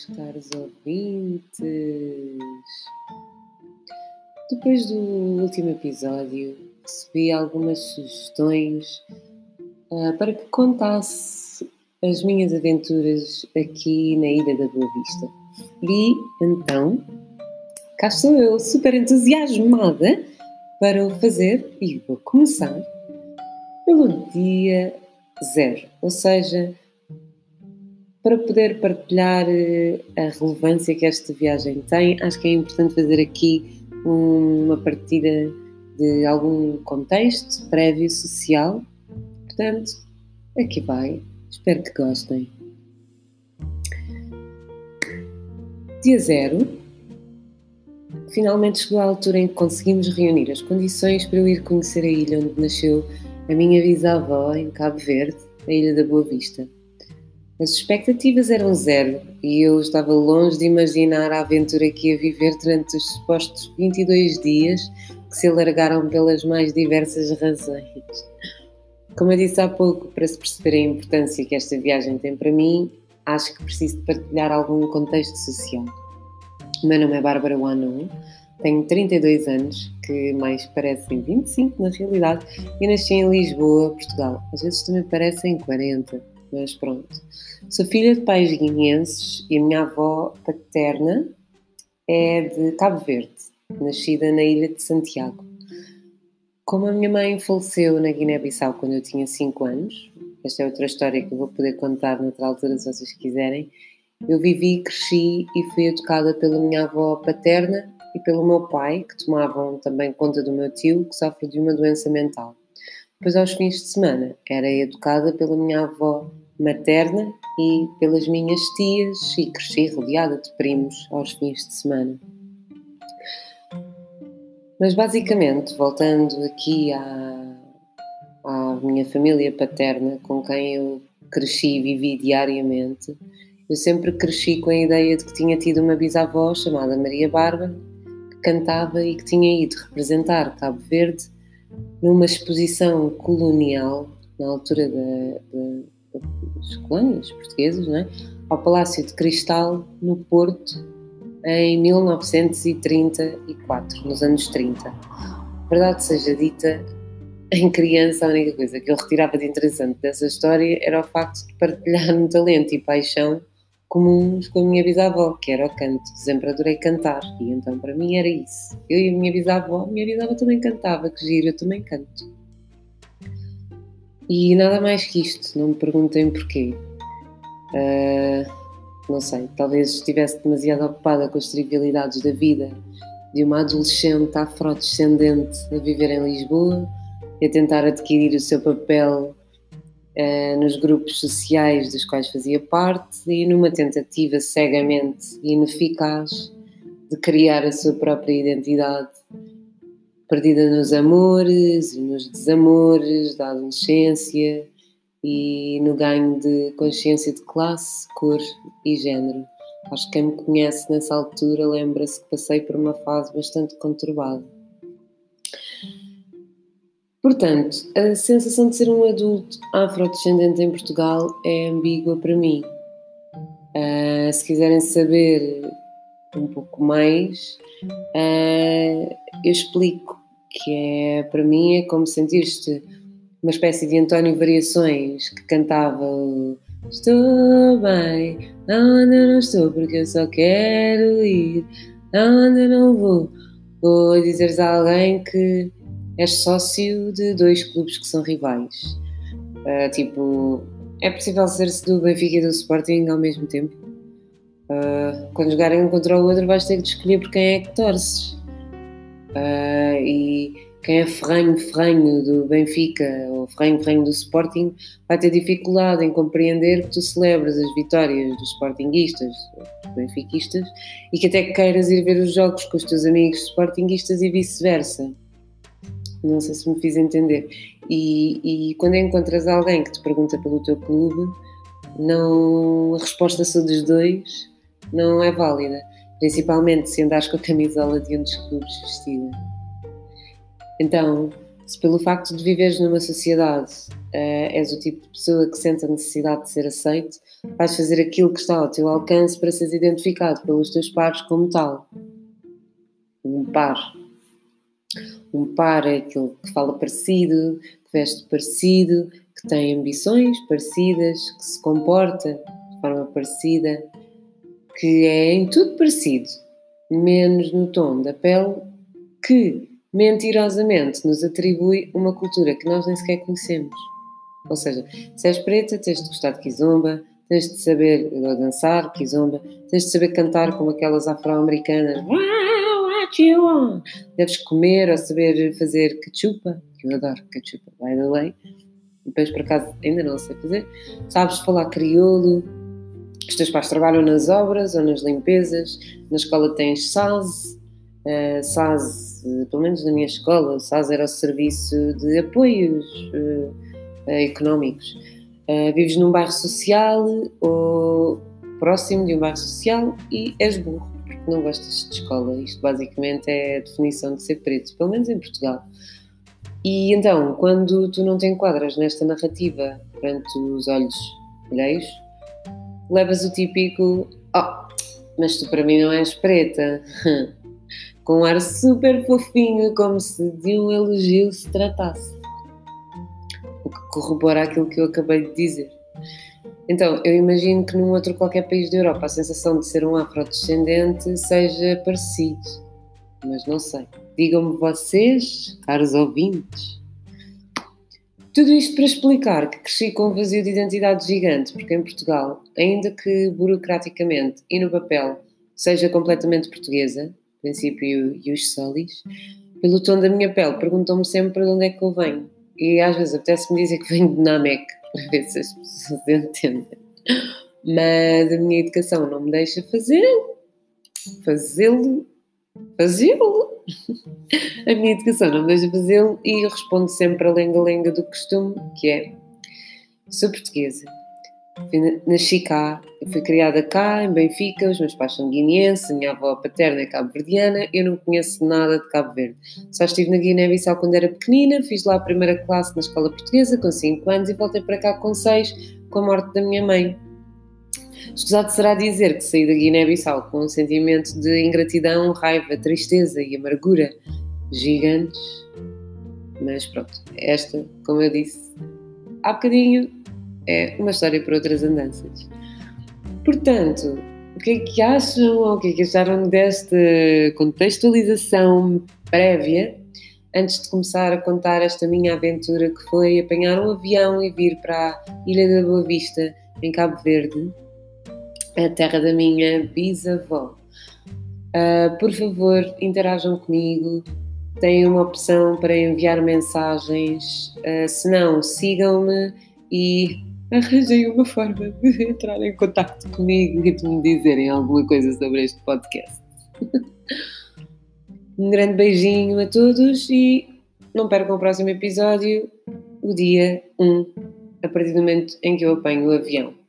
meus caros ouvintes! Depois do último episódio, recebi algumas sugestões uh, para que contasse as minhas aventuras aqui na Ilha da Boa Vista. E então, cá estou eu, super entusiasmada para o fazer e vou começar pelo dia zero, ou seja, para poder partilhar eh, a relevância que esta viagem tem, acho que é importante fazer aqui uma partida de algum contexto prévio social. Portanto, aqui vai. Espero que gostem. Dia zero. Finalmente chegou a altura em que conseguimos reunir as condições para eu ir conhecer a ilha onde nasceu a minha bisavó em Cabo Verde, a Ilha da Boa Vista. As expectativas eram zero e eu estava longe de imaginar a aventura que ia viver durante os supostos 22 dias que se alargaram pelas mais diversas razões. Como eu disse há pouco, para se perceber a importância que esta viagem tem para mim, acho que preciso de partilhar algum contexto social. O meu nome é Bárbara Wanon, tenho 32 anos, que mais parecem 25 na realidade, e nasci em Lisboa, Portugal. Às vezes também parecem 40 mas pronto. Sou filha de pais guineenses e a minha avó paterna é de Cabo Verde, nascida na ilha de Santiago. Como a minha mãe faleceu na Guiné-Bissau quando eu tinha 5 anos, esta é outra história que eu vou poder contar noutra altura se vocês quiserem, eu vivi, cresci e fui educada pela minha avó paterna e pelo meu pai, que tomavam também conta do meu tio, que sofre de uma doença mental. Depois, aos fins de semana, era educada pela minha avó materna e pelas minhas tias e cresci rodeada de primos aos fins de semana. Mas basicamente, voltando aqui à, à minha família paterna, com quem eu cresci e vivi diariamente, eu sempre cresci com a ideia de que tinha tido uma bisavó chamada Maria Bárbara, que cantava e que tinha ido representar Cabo Verde numa exposição colonial na altura da, da das colónias portuguesas, é? ao Palácio de Cristal, no Porto, em 1934, nos anos 30. Verdade seja dita, em criança, a única coisa que eu retirava de interessante dessa história era o facto de partilhar um talento e paixão comuns com a minha bisavó, que era o canto. Sempre adorei cantar e então para mim era isso. Eu e a minha bisavó, a minha bisavó também cantava, que giro, eu também canto. E nada mais que isto, não me perguntem porquê. Uh, não sei, talvez estivesse demasiado ocupada com as trivialidades da vida de uma adolescente afrodescendente a viver em Lisboa e a tentar adquirir o seu papel uh, nos grupos sociais dos quais fazia parte e numa tentativa cegamente ineficaz de criar a sua própria identidade perdida nos amores e nos desamores da adolescência e no ganho de consciência de classe, cor e género. Acho que quem me conhece nessa altura lembra-se que passei por uma fase bastante conturbada. Portanto, a sensação de ser um adulto afrodescendente em Portugal é ambígua para mim. Uh, se quiserem saber um pouco mais, uh, eu explico que é, para mim, é como sentir-te uma espécie de António Variações que cantava Estou bem, eu não estou, porque eu só quero ir, eu não vou. Vou dizeres a alguém que és sócio de dois clubes que são rivais. Uh, tipo, é possível ser-se do Benfica e do Sporting ao mesmo tempo? Uh, quando jogarem um contra o outro, vais ter que escolher por quem é que torces. Uh, e quem é ferranho, ferranho do Benfica ou ferranho, ferranho do Sporting vai ter dificuldade em compreender que tu celebras as vitórias dos Sportinguistas, dos Benfiquistas e que até queiras ir ver os jogos com os teus amigos Sportinguistas e vice-versa. Não sei se me fiz entender. E, e, quando encontras alguém que te pergunta pelo teu clube, não, a resposta só dos dois não é válida principalmente se andares com a camisola de um dos clubes vestida. Então, Se pelo facto de viveres numa sociedade uh, és o tipo de pessoa que sente a necessidade de ser aceite, vais fazer aquilo que está ao teu alcance para seres identificado pelos teus pares como tal. Um par. Um par é aquele que fala parecido, que veste parecido, que tem ambições parecidas, que se comporta de forma parecida, que é em tudo parecido, menos no tom da pele, que mentirosamente nos atribui uma cultura que nós nem sequer conhecemos. Ou seja, se és preta, tens de gostar de kizomba, tens de saber dançar kizomba, tens de saber cantar como aquelas afro-americanas. Deves comer ou saber fazer cachupa, que eu adoro cachupa, by the way. Depois, por acaso, ainda não sei fazer. Sabes falar crioulo. Os teus pais trabalham nas obras ou nas limpezas. Na escola tens SAS. Uh, SAS, uh, pelo menos na minha escola, o SAS era o serviço de apoios uh, económicos. vives num bairro social ou próximo de um bairro social e és burro porque não gostas de escola. Isto basicamente é a definição de ser preto, pelo menos em Portugal. E então, quando tu não te enquadras nesta narrativa perante os olhos alheios, levas o típico: Oh, mas tu para mim não és preta. Com um ar super fofinho, como se de um elogio se tratasse. O que corrobora aquilo que eu acabei de dizer. Então, eu imagino que num outro qualquer país da Europa a sensação de ser um afrodescendente seja parecido, mas não sei. Digam-me vocês, caros ouvintes. Tudo isto para explicar que cresci com um vazio de identidade gigante, porque em Portugal, ainda que burocraticamente e no papel seja completamente portuguesa, princípio e os solis, pelo tom da minha pele perguntam-me sempre de onde é que eu venho. E às vezes apetece-me dizer que venho de Namek, para ver se as pessoas entendem. Mas a minha educação não me deixa fazer, fazê-lo, fazê-lo a minha educação não me deixa fazê-lo e respondo sempre a lenga-lenga do costume, que é sou portuguesa. Nasci cá, fui criada cá, em Benfica, os meus pais são guineenses, a minha avó paterna é cabo-verdiana, eu não conheço nada de Cabo Verde. Só estive na Guiné-Bissau quando era pequenina, fiz lá a primeira classe na escola portuguesa com 5 anos e voltei para cá com 6, com a morte da minha mãe. Escusado será dizer que saí da Guiné-Bissau com um sentimento de ingratidão, raiva, tristeza e amargura gigantes. Mas pronto, esta, como eu disse há bocadinho, é uma história para outras andanças. Portanto, o que é que acham ou o que é que acharam desta contextualização prévia antes de começar a contar esta minha aventura que foi apanhar um avião e vir para a Ilha da Boa Vista, em Cabo Verde, a terra da minha bisavó. Uh, por favor, interajam comigo. Têm uma opção para enviar mensagens. Uh, se não, sigam-me e arranjem uma forma de entrar em contato comigo e de me dizerem alguma coisa sobre este podcast. um grande beijinho a todos e não percam o próximo episódio, o dia 1, a partir do momento em que eu apanho o avião.